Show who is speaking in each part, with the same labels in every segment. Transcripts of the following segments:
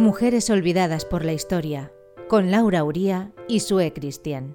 Speaker 1: Mujeres olvidadas por la historia, con Laura Uría y Sue Cristian.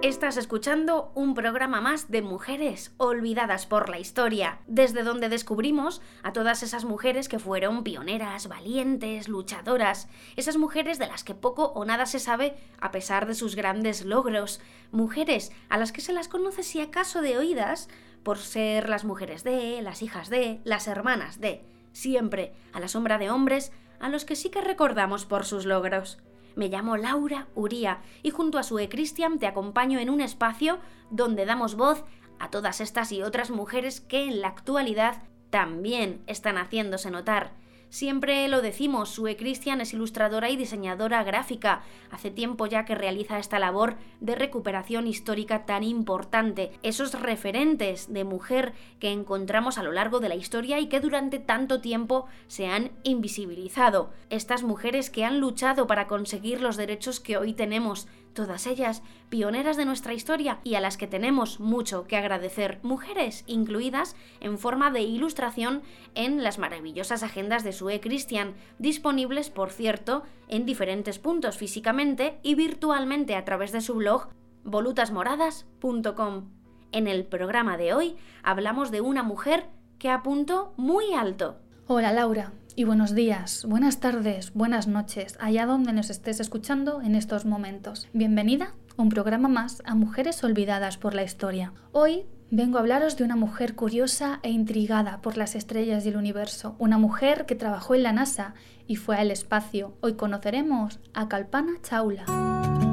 Speaker 2: Estás escuchando un programa más de mujeres olvidadas por la historia, desde donde descubrimos a todas esas mujeres que fueron pioneras, valientes, luchadoras, esas mujeres de las que poco o nada se sabe a pesar de sus grandes logros, mujeres a las que se las conoce si acaso de oídas por ser las mujeres de, las hijas de, las hermanas de, siempre a la sombra de hombres a los que sí que recordamos por sus logros. Me llamo Laura Uría y junto a Sue Cristian te acompaño en un espacio donde damos voz a todas estas y otras mujeres que en la actualidad también están haciéndose notar Siempre lo decimos, Sue Christian es ilustradora y diseñadora gráfica. Hace tiempo ya que realiza esta labor de recuperación histórica tan importante. Esos referentes de mujer que encontramos a lo largo de la historia y que durante tanto tiempo se han invisibilizado. Estas mujeres que han luchado para conseguir los derechos que hoy tenemos todas ellas pioneras de nuestra historia y a las que tenemos mucho que agradecer, mujeres incluidas en forma de ilustración en las maravillosas agendas de Sue Christian, disponibles, por cierto, en diferentes puntos físicamente y virtualmente a través de su blog volutasmoradas.com. En el programa de hoy hablamos de una mujer que apuntó muy alto.
Speaker 3: Hola Laura, y buenos días, buenas tardes, buenas noches, allá donde nos estés escuchando en estos momentos. Bienvenida a un programa más a Mujeres Olvidadas por la Historia. Hoy vengo a hablaros de una mujer curiosa e intrigada por las estrellas y el universo, una mujer que trabajó en la NASA y fue al espacio. Hoy conoceremos a Kalpana Chawla.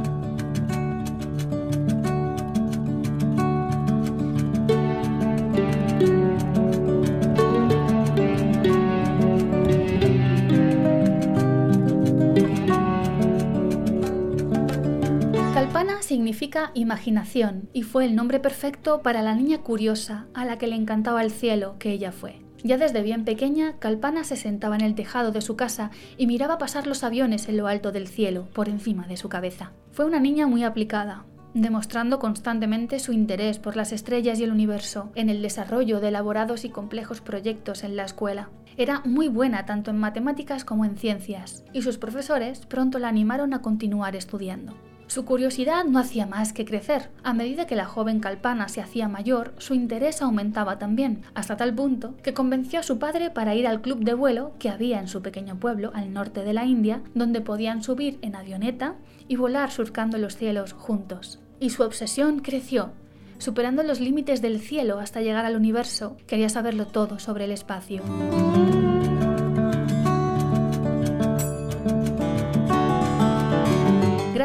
Speaker 3: Significa imaginación y fue el nombre perfecto para la niña curiosa a la que le encantaba el cielo que ella fue. Ya desde bien pequeña, Calpana se sentaba en el tejado de su casa y miraba pasar los aviones en lo alto del cielo, por encima de su cabeza. Fue una niña muy aplicada, demostrando constantemente su interés por las estrellas y el universo en el desarrollo de elaborados y complejos proyectos en la escuela. Era muy buena tanto en matemáticas como en ciencias, y sus profesores pronto la animaron a continuar estudiando. Su curiosidad no hacía más que crecer. A medida que la joven Calpana se hacía mayor, su interés aumentaba también, hasta tal punto que convenció a su padre para ir al club de vuelo que había en su pequeño pueblo al norte de la India, donde podían subir en avioneta y volar surcando los cielos juntos. Y su obsesión creció, superando los límites del cielo hasta llegar al universo. Quería saberlo todo sobre el espacio.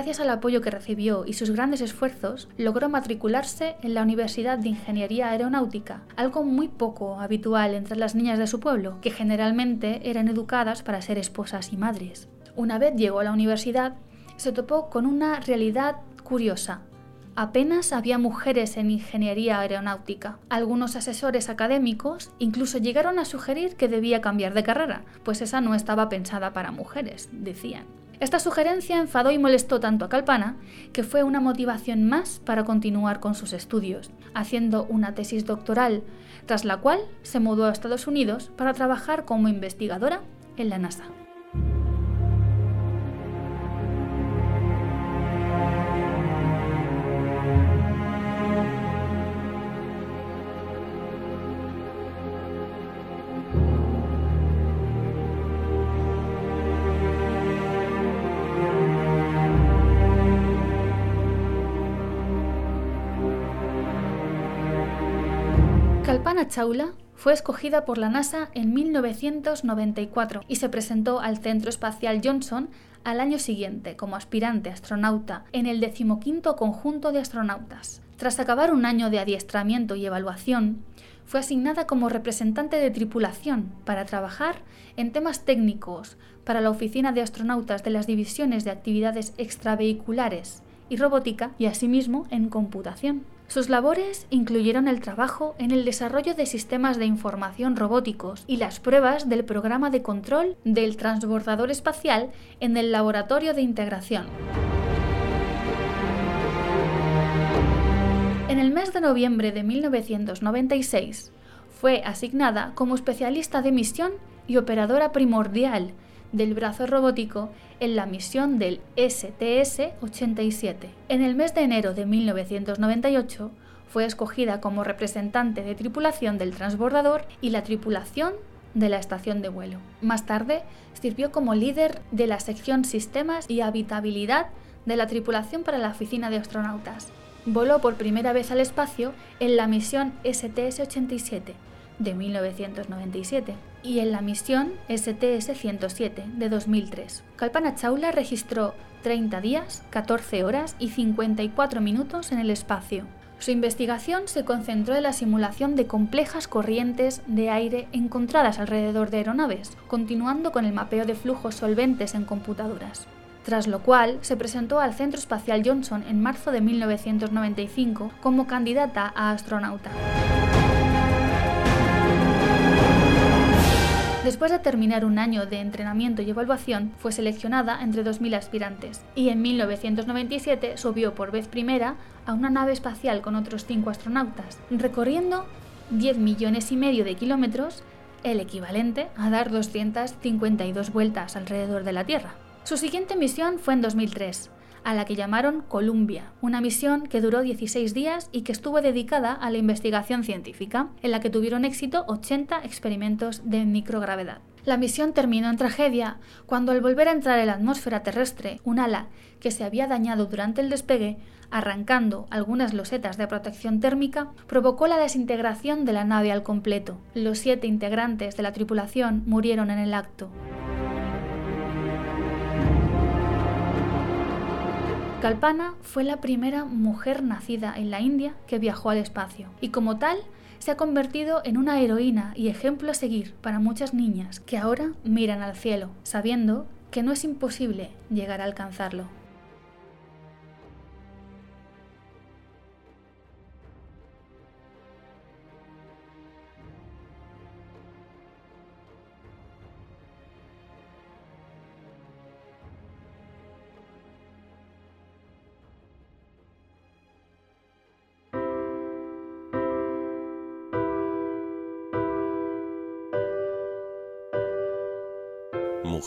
Speaker 3: Gracias al apoyo que recibió y sus grandes esfuerzos, logró matricularse en la Universidad de Ingeniería Aeronáutica, algo muy poco habitual entre las niñas de su pueblo, que generalmente eran educadas para ser esposas y madres. Una vez llegó a la universidad, se topó con una realidad curiosa. Apenas había mujeres en ingeniería aeronáutica. Algunos asesores académicos incluso llegaron a sugerir que debía cambiar de carrera, pues esa no estaba pensada para mujeres, decían. Esta sugerencia enfadó y molestó tanto a Calpana que fue una motivación más para continuar con sus estudios, haciendo una tesis doctoral, tras la cual se mudó a Estados Unidos para trabajar como investigadora en la NASA. Kalpana Chawla fue escogida por la NASA en 1994 y se presentó al Centro Espacial Johnson al año siguiente como aspirante astronauta en el decimoquinto conjunto de astronautas. Tras acabar un año de adiestramiento y evaluación, fue asignada como representante de tripulación para trabajar en temas técnicos para la Oficina de Astronautas de las Divisiones de Actividades Extravehiculares y Robótica y asimismo en computación. Sus labores incluyeron el trabajo en el desarrollo de sistemas de información robóticos y las pruebas del programa de control del transbordador espacial en el Laboratorio de Integración. En el mes de noviembre de 1996 fue asignada como especialista de misión y operadora primordial del brazo robótico en la misión del STS-87. En el mes de enero de 1998 fue escogida como representante de tripulación del transbordador y la tripulación de la estación de vuelo. Más tarde sirvió como líder de la sección Sistemas y Habitabilidad de la tripulación para la oficina de astronautas. Voló por primera vez al espacio en la misión STS-87 de 1997 y en la misión STS-107 de 2003. Kalpana Chawla registró 30 días, 14 horas y 54 minutos en el espacio. Su investigación se concentró en la simulación de complejas corrientes de aire encontradas alrededor de aeronaves, continuando con el mapeo de flujos solventes en computadoras tras lo cual se presentó al Centro Espacial Johnson en marzo de 1995 como candidata a astronauta. Después de terminar un año de entrenamiento y evaluación, fue seleccionada entre 2.000 aspirantes y en 1997 subió por vez primera a una nave espacial con otros cinco astronautas, recorriendo 10 millones y medio de kilómetros, el equivalente a dar 252 vueltas alrededor de la Tierra. Su siguiente misión fue en 2003, a la que llamaron Columbia, una misión que duró 16 días y que estuvo dedicada a la investigación científica, en la que tuvieron éxito 80 experimentos de microgravedad. La misión terminó en tragedia cuando al volver a entrar en la atmósfera terrestre, un ala que se había dañado durante el despegue, arrancando algunas losetas de protección térmica, provocó la desintegración de la nave al completo. Los siete integrantes de la tripulación murieron en el acto. Kalpana fue la primera mujer nacida en la India que viajó al espacio y como tal se ha convertido en una heroína y ejemplo a seguir para muchas niñas que ahora miran al cielo, sabiendo que no es imposible llegar a alcanzarlo.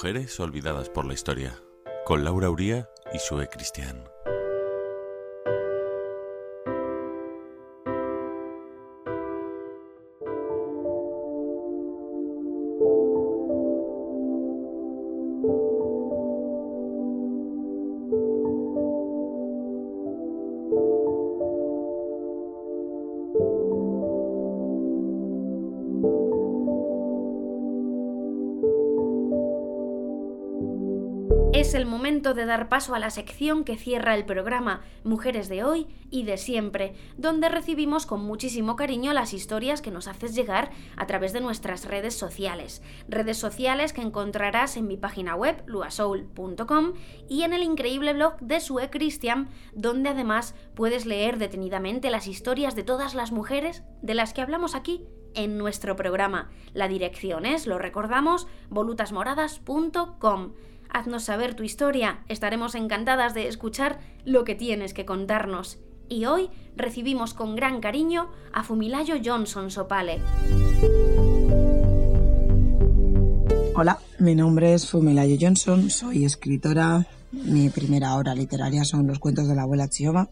Speaker 4: Mujeres olvidadas por la historia, con Laura Uría y Sue Cristian.
Speaker 2: De dar paso a la sección que cierra el programa Mujeres de hoy y de siempre, donde recibimos con muchísimo cariño las historias que nos haces llegar a través de nuestras redes sociales. Redes sociales que encontrarás en mi página web luasoul.com y en el increíble blog de Sue Christian, donde además puedes leer detenidamente las historias de todas las mujeres de las que hablamos aquí en nuestro programa. La dirección es, lo recordamos, volutasmoradas.com haznos saber tu historia, estaremos encantadas de escuchar lo que tienes que contarnos. Y hoy recibimos con gran cariño a Fumilayo Johnson Sopale.
Speaker 5: Hola, mi nombre es Fumilayo Johnson, soy escritora, mi primera obra literaria son los cuentos de la abuela Chioma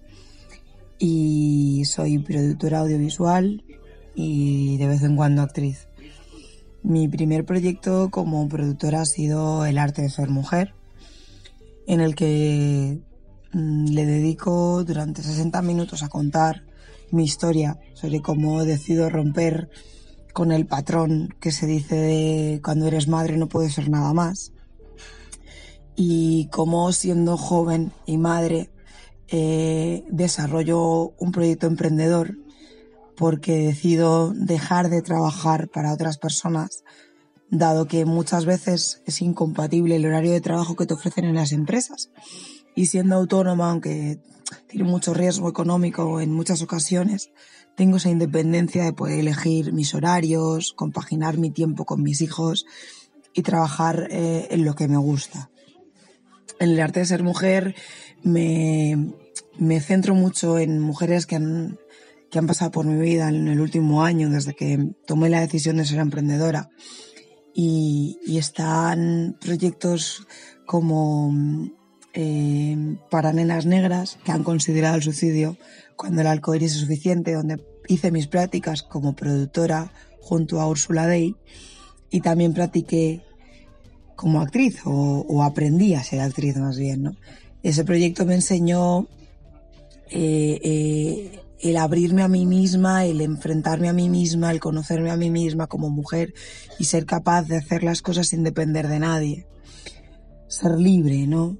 Speaker 5: y soy productora audiovisual y de vez en cuando actriz. Mi primer proyecto como productora ha sido El arte de ser mujer, en el que mm, le dedico durante 60 minutos a contar mi historia sobre cómo decido romper con el patrón que se dice de cuando eres madre no puedes ser nada más y cómo siendo joven y madre eh, desarrollo un proyecto emprendedor porque decido dejar de trabajar para otras personas, dado que muchas veces es incompatible el horario de trabajo que te ofrecen en las empresas. Y siendo autónoma, aunque tiene mucho riesgo económico en muchas ocasiones, tengo esa independencia de poder elegir mis horarios, compaginar mi tiempo con mis hijos y trabajar eh, en lo que me gusta. En el arte de ser mujer me, me centro mucho en mujeres que han, que han pasado por mi vida en el último año, desde que tomé la decisión de ser emprendedora. Y, y están proyectos como eh, para nenas negras que han considerado el suicidio cuando el alcoholismo es suficiente, donde hice mis prácticas como productora junto a Ursula Day y también practiqué como actriz o, o aprendí a ser actriz más bien. ¿no? Ese proyecto me enseñó eh, eh, el abrirme a mí misma, el enfrentarme a mí misma, el conocerme a mí misma como mujer y ser capaz de hacer las cosas sin depender de nadie. Ser libre, ¿no?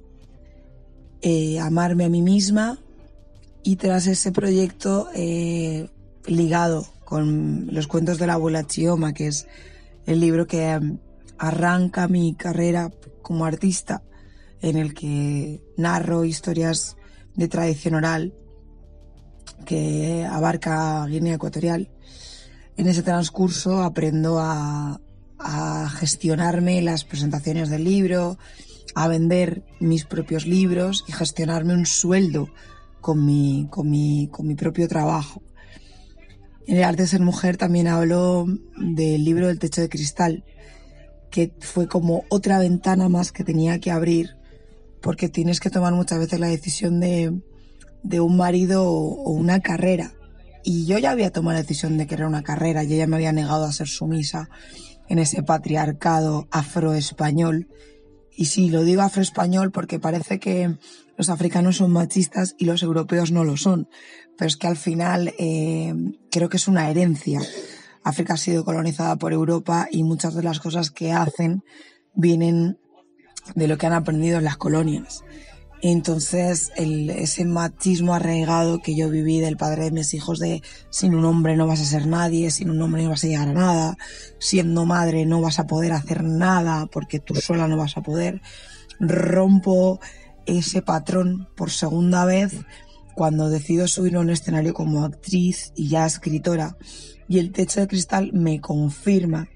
Speaker 5: Eh, amarme a mí misma y tras ese proyecto eh, ligado con los cuentos de la abuela Chioma, que es el libro que um, arranca mi carrera como artista, en el que narro historias de tradición oral que abarca Guinea Ecuatorial. En ese transcurso aprendo a, gestionarme las presentaciones del libro, a vender mis propios libros y gestionarme un sueldo con mi, con mi, con mi propio trabajo. En el arte de ser mujer también hablo del libro del techo de cristal, que fue como otra ventana más que tenía que abrir, porque tienes que tomar muchas veces la decisión de, de un marido o una carrera. Y yo ya había tomado la decisión de querer una carrera, yo ya me había negado a ser sumisa en ese patriarcado afroespañol. Y sí, lo digo afroespañol porque parece que los africanos son machistas y los europeos no lo son. Pero es que al final eh, creo que es una herencia. África ha sido colonizada por Europa y muchas de las cosas que hacen vienen de lo que han aprendido en las colonias. Entonces, el, ese machismo arraigado que yo viví del padre de mis hijos de sin un hombre no vas a ser nadie, sin un hombre no vas a llegar a nada, siendo madre no vas a poder hacer nada porque tú sola no vas a poder, rompo ese patrón por segunda vez cuando decido subir a un escenario como actriz y ya escritora. Y el techo de cristal me confirma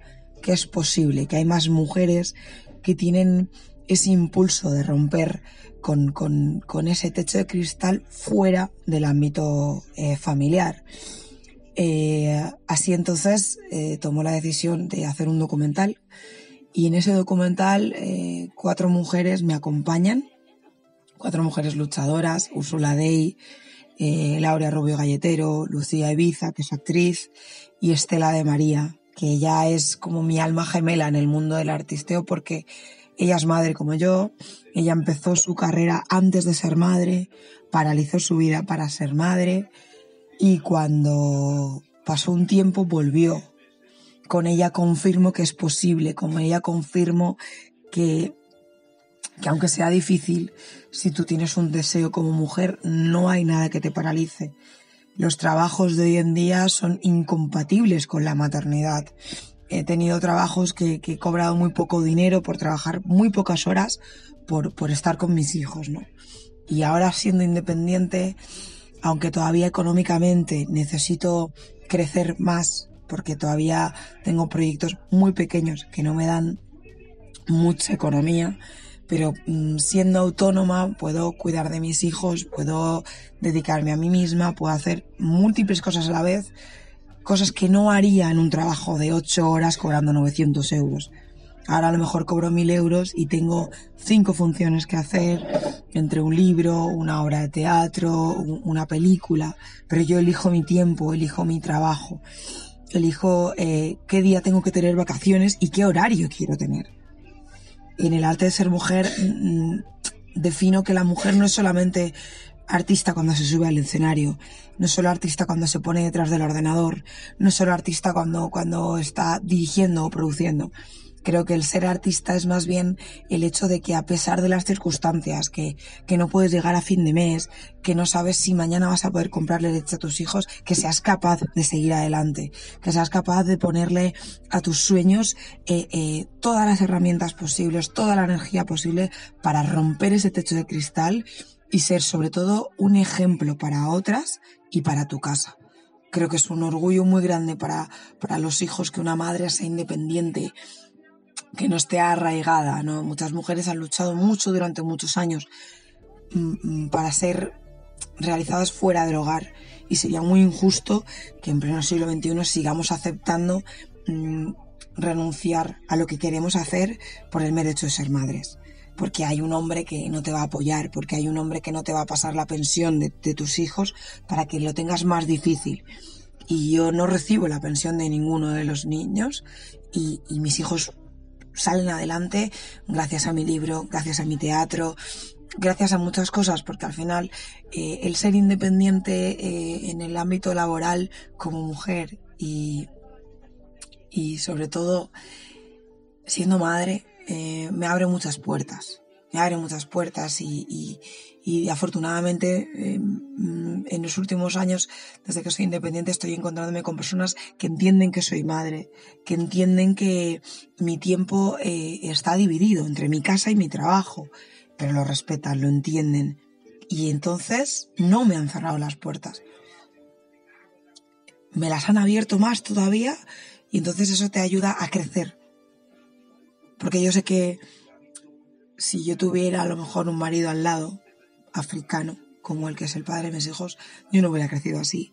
Speaker 5: que es posible, que hay más mujeres que tienen ese impulso de romper con, con, con ese techo de cristal fuera del ámbito eh, familiar. Eh, así entonces eh, tomó la decisión de hacer un documental y en ese documental cuatro mujeres me acompañan, cuatro mujeres luchadoras, Úrsula Dey, Laura Rubio Galletero, Lucía Ibiza, que es actriz, y Estela de María, que ya es como mi alma gemela en el mundo del artisteo porque ella es madre como yo, ella empezó su carrera antes de ser madre, paralizó su vida para ser madre y cuando pasó un tiempo volvió. Con ella confirmo que es posible, con ella confirmo que, que aunque sea difícil, si tú tienes un deseo como mujer, no hay nada que te paralice. Los trabajos de hoy en día son incompatibles con la maternidad he tenido trabajos que, que, he cobrado muy poco dinero por trabajar muy pocas horas por, por estar con mis hijos, ¿no? Y ahora siendo independiente, aunque todavía económicamente necesito crecer más, porque todavía tengo proyectos muy pequeños que no me dan mucha economía, pero mmm, siendo autónoma puedo cuidar de mis hijos, puedo dedicarme a mí misma, puedo hacer múltiples cosas a la vez cosas que no haría en un trabajo de 8 horas cobrando 900 euros. Ahora a lo mejor cobro 1000 euros y tengo cinco funciones que hacer entre un libro, una obra de teatro, una película, pero yo elijo mi tiempo, elijo mi trabajo, elijo eh, qué día tengo que tener vacaciones y qué horario quiero tener. En el arte de ser mujer mmm, defino que la mujer no es solamente artista cuando se sube al escenario, no solo artista cuando se pone detrás del ordenador, no solo artista cuando, cuando está dirigiendo o produciendo. Creo que el ser artista es más bien el hecho de que a pesar de las circunstancias, que, que no puedes llegar a fin de mes, que no sabes si mañana vas a poder comprarle leche a tus hijos, que seas capaz de seguir adelante, que seas capaz de ponerle a tus sueños eh, eh, todas las herramientas posibles, toda la energía posible para romper ese techo de cristal y ser sobre todo un ejemplo para otras y para tu casa creo que es un orgullo muy grande para, para los hijos que una madre sea independiente, que no esté arraigada, ¿no? Muchas mujeres han luchado mucho durante muchos años mm, mm, para ser realizadas fuera del hogar y sería muy injusto que en pleno siglo XXI sigamos aceptando mm, renunciar a lo que queremos hacer por el mero de ser madres. Porque hay un hombre que no te va a apoyar, porque hay un hombre que no te va a pasar la pensión de, tus hijos para que lo tengas más difícil. Y yo no recibo la pensión de ninguno de los niños y mis hijos salen adelante gracias a mi libro, gracias a mi teatro, gracias a muchas cosas, porque al final eh, el ser independiente eh, en el ámbito laboral como mujer y, y sobre todo siendo madre eh, me abre muchas puertas me abre muchas puertas y, afortunadamente em, en los últimos años, desde que soy independiente, estoy encontrándome con personas que entienden que soy madre, que entienden que mi tiempo eh, está dividido entre mi casa y mi trabajo, pero lo respetan, lo entienden. Y entonces no me han cerrado las puertas. Me las han abierto más todavía y entonces eso te ayuda a crecer. Porque yo sé que si yo tuviera a lo mejor un marido al lado, africano, como el que es el padre de mis hijos, yo no hubiera crecido así.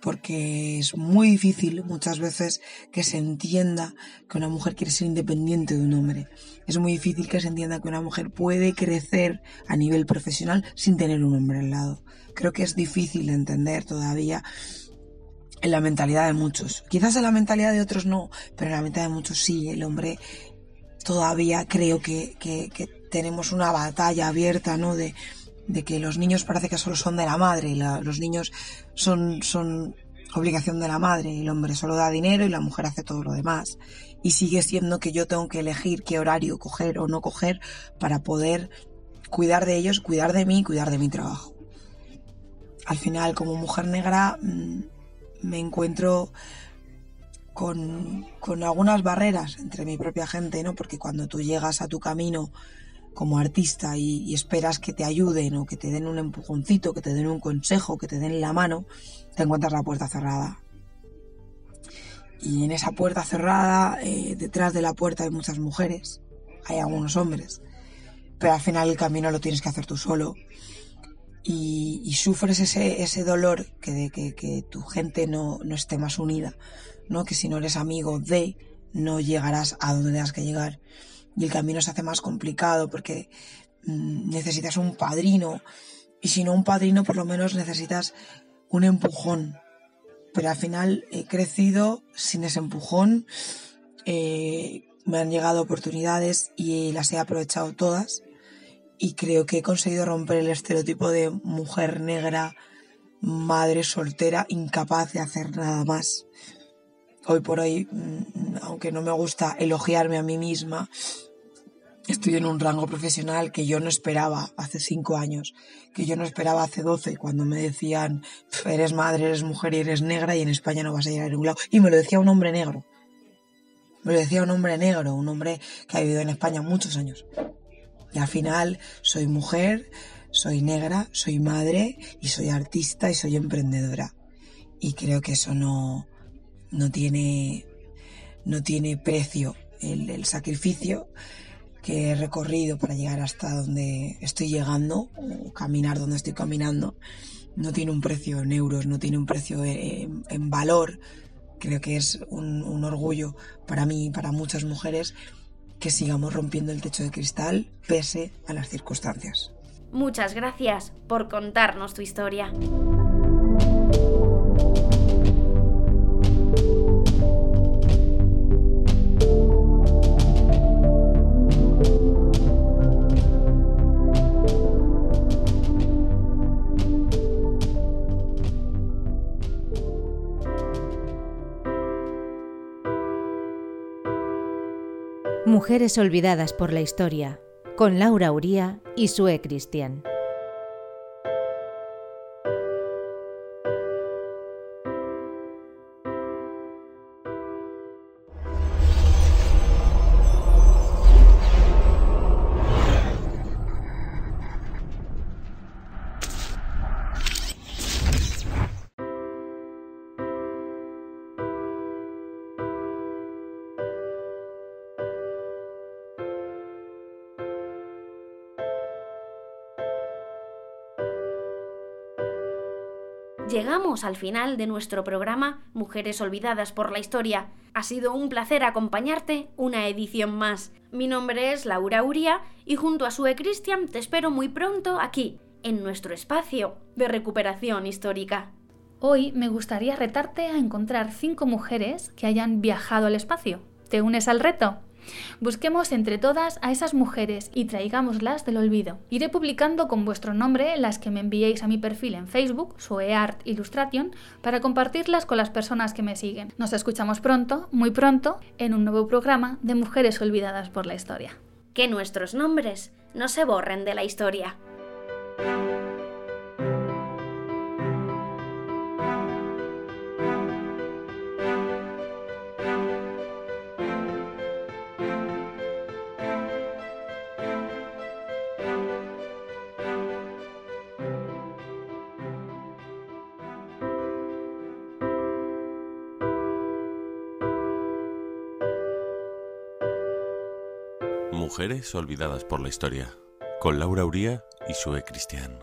Speaker 5: Porque es muy difícil muchas veces que se entienda que una mujer quiere ser independiente de un hombre. Es muy difícil que se entienda que una mujer puede crecer a nivel profesional sin tener un hombre al lado. Creo que es difícil de entender todavía en la mentalidad de muchos. Quizás en la mentalidad de otros no, pero en la mentalidad de muchos sí. El hombre todavía creo que, tenemos una batalla abierta, ¿no? De, que los niños parece que solo son de la madre, y los niños son, obligación de la madre, el hombre solo da dinero y la mujer hace todo lo demás. Y sigue siendo que yo tengo que elegir qué horario coger o no coger para poder cuidar de ellos, cuidar de mí, cuidar de mi trabajo. Al final, como mujer negra, mm, me encuentro con, algunas barreras entre mi propia gente, ¿no? Porque cuando tú llegas a tu camino como artista y, esperas que te ayuden o que te den un empujoncito, que te den un consejo, que te den la mano, te encuentras la puerta cerrada. Y en esa puerta cerrada, eh, detrás de la puerta hay muchas mujeres, hay algunos hombres, pero al final el camino lo tienes que hacer tú solo. Y, sufres ese, ese dolor que de que, tu gente no, no esté más unida, ¿no? Que si no eres amigo de, no llegarás a donde tengas que llegar. Y el camino se hace más complicado porque mm, necesitas un padrino. Y si no un padrino, por lo menos necesitas un empujón. Pero al final he crecido sin ese empujón. Eh, me han llegado oportunidades y las he aprovechado todas. Y creo que he conseguido romper el estereotipo de mujer negra, madre soltera, incapaz de hacer nada más hoy por hoy, mm, aunque no me gusta elogiarme a mí misma, estoy en un rango profesional que yo no esperaba hace cinco años, que yo no esperaba hace doce, cuando me decían, eres madre, eres mujer y eres negra y en España no vas a llegar a ningún lado. Y me lo decía un hombre negro. Me lo decía un hombre negro, un hombre que ha vivido en España muchos años. Y al final soy mujer, soy negra, soy madre y soy artista y soy emprendedora. Y creo que eso no, no tiene, no tiene precio el, sacrificio que he recorrido para llegar hasta donde estoy llegando, o caminar donde estoy caminando, no tiene un precio en euros, no tiene un precio en, valor. Creo que es un, un, orgullo para mí y para muchas mujeres que sigamos rompiendo el techo de cristal pese a las circunstancias.
Speaker 2: Muchas gracias por contarnos tu historia.
Speaker 1: Mujeres olvidadas por la historia, con Laura Uría y Sue Cristian.
Speaker 2: Llegamos al final de nuestro programa Mujeres Olvidadas por la Historia. Ha sido un placer acompañarte una edición más. Mi nombre es Laura Uria y junto a Sue Christian te espero muy pronto aquí, en nuestro espacio de recuperación histórica.
Speaker 3: Hoy me gustaría retarte a encontrar cinco mujeres que hayan viajado al espacio. ¿Te unes al reto? Busquemos entre todas a esas mujeres y traigámoslas del olvido. Iré publicando con vuestro nombre las que me enviéis a mi perfil en Facebook, Soeart Illustration, para compartirlas con las personas que me siguen. Nos escuchamos pronto, muy pronto, en un nuevo programa de Mujeres Olvidadas por la Historia.
Speaker 2: Que nuestros nombres no se borren de la historia.
Speaker 4: Mujeres olvidadas por la historia, con Laura Uría y Sue Cristian.